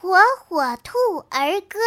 火火兔儿歌。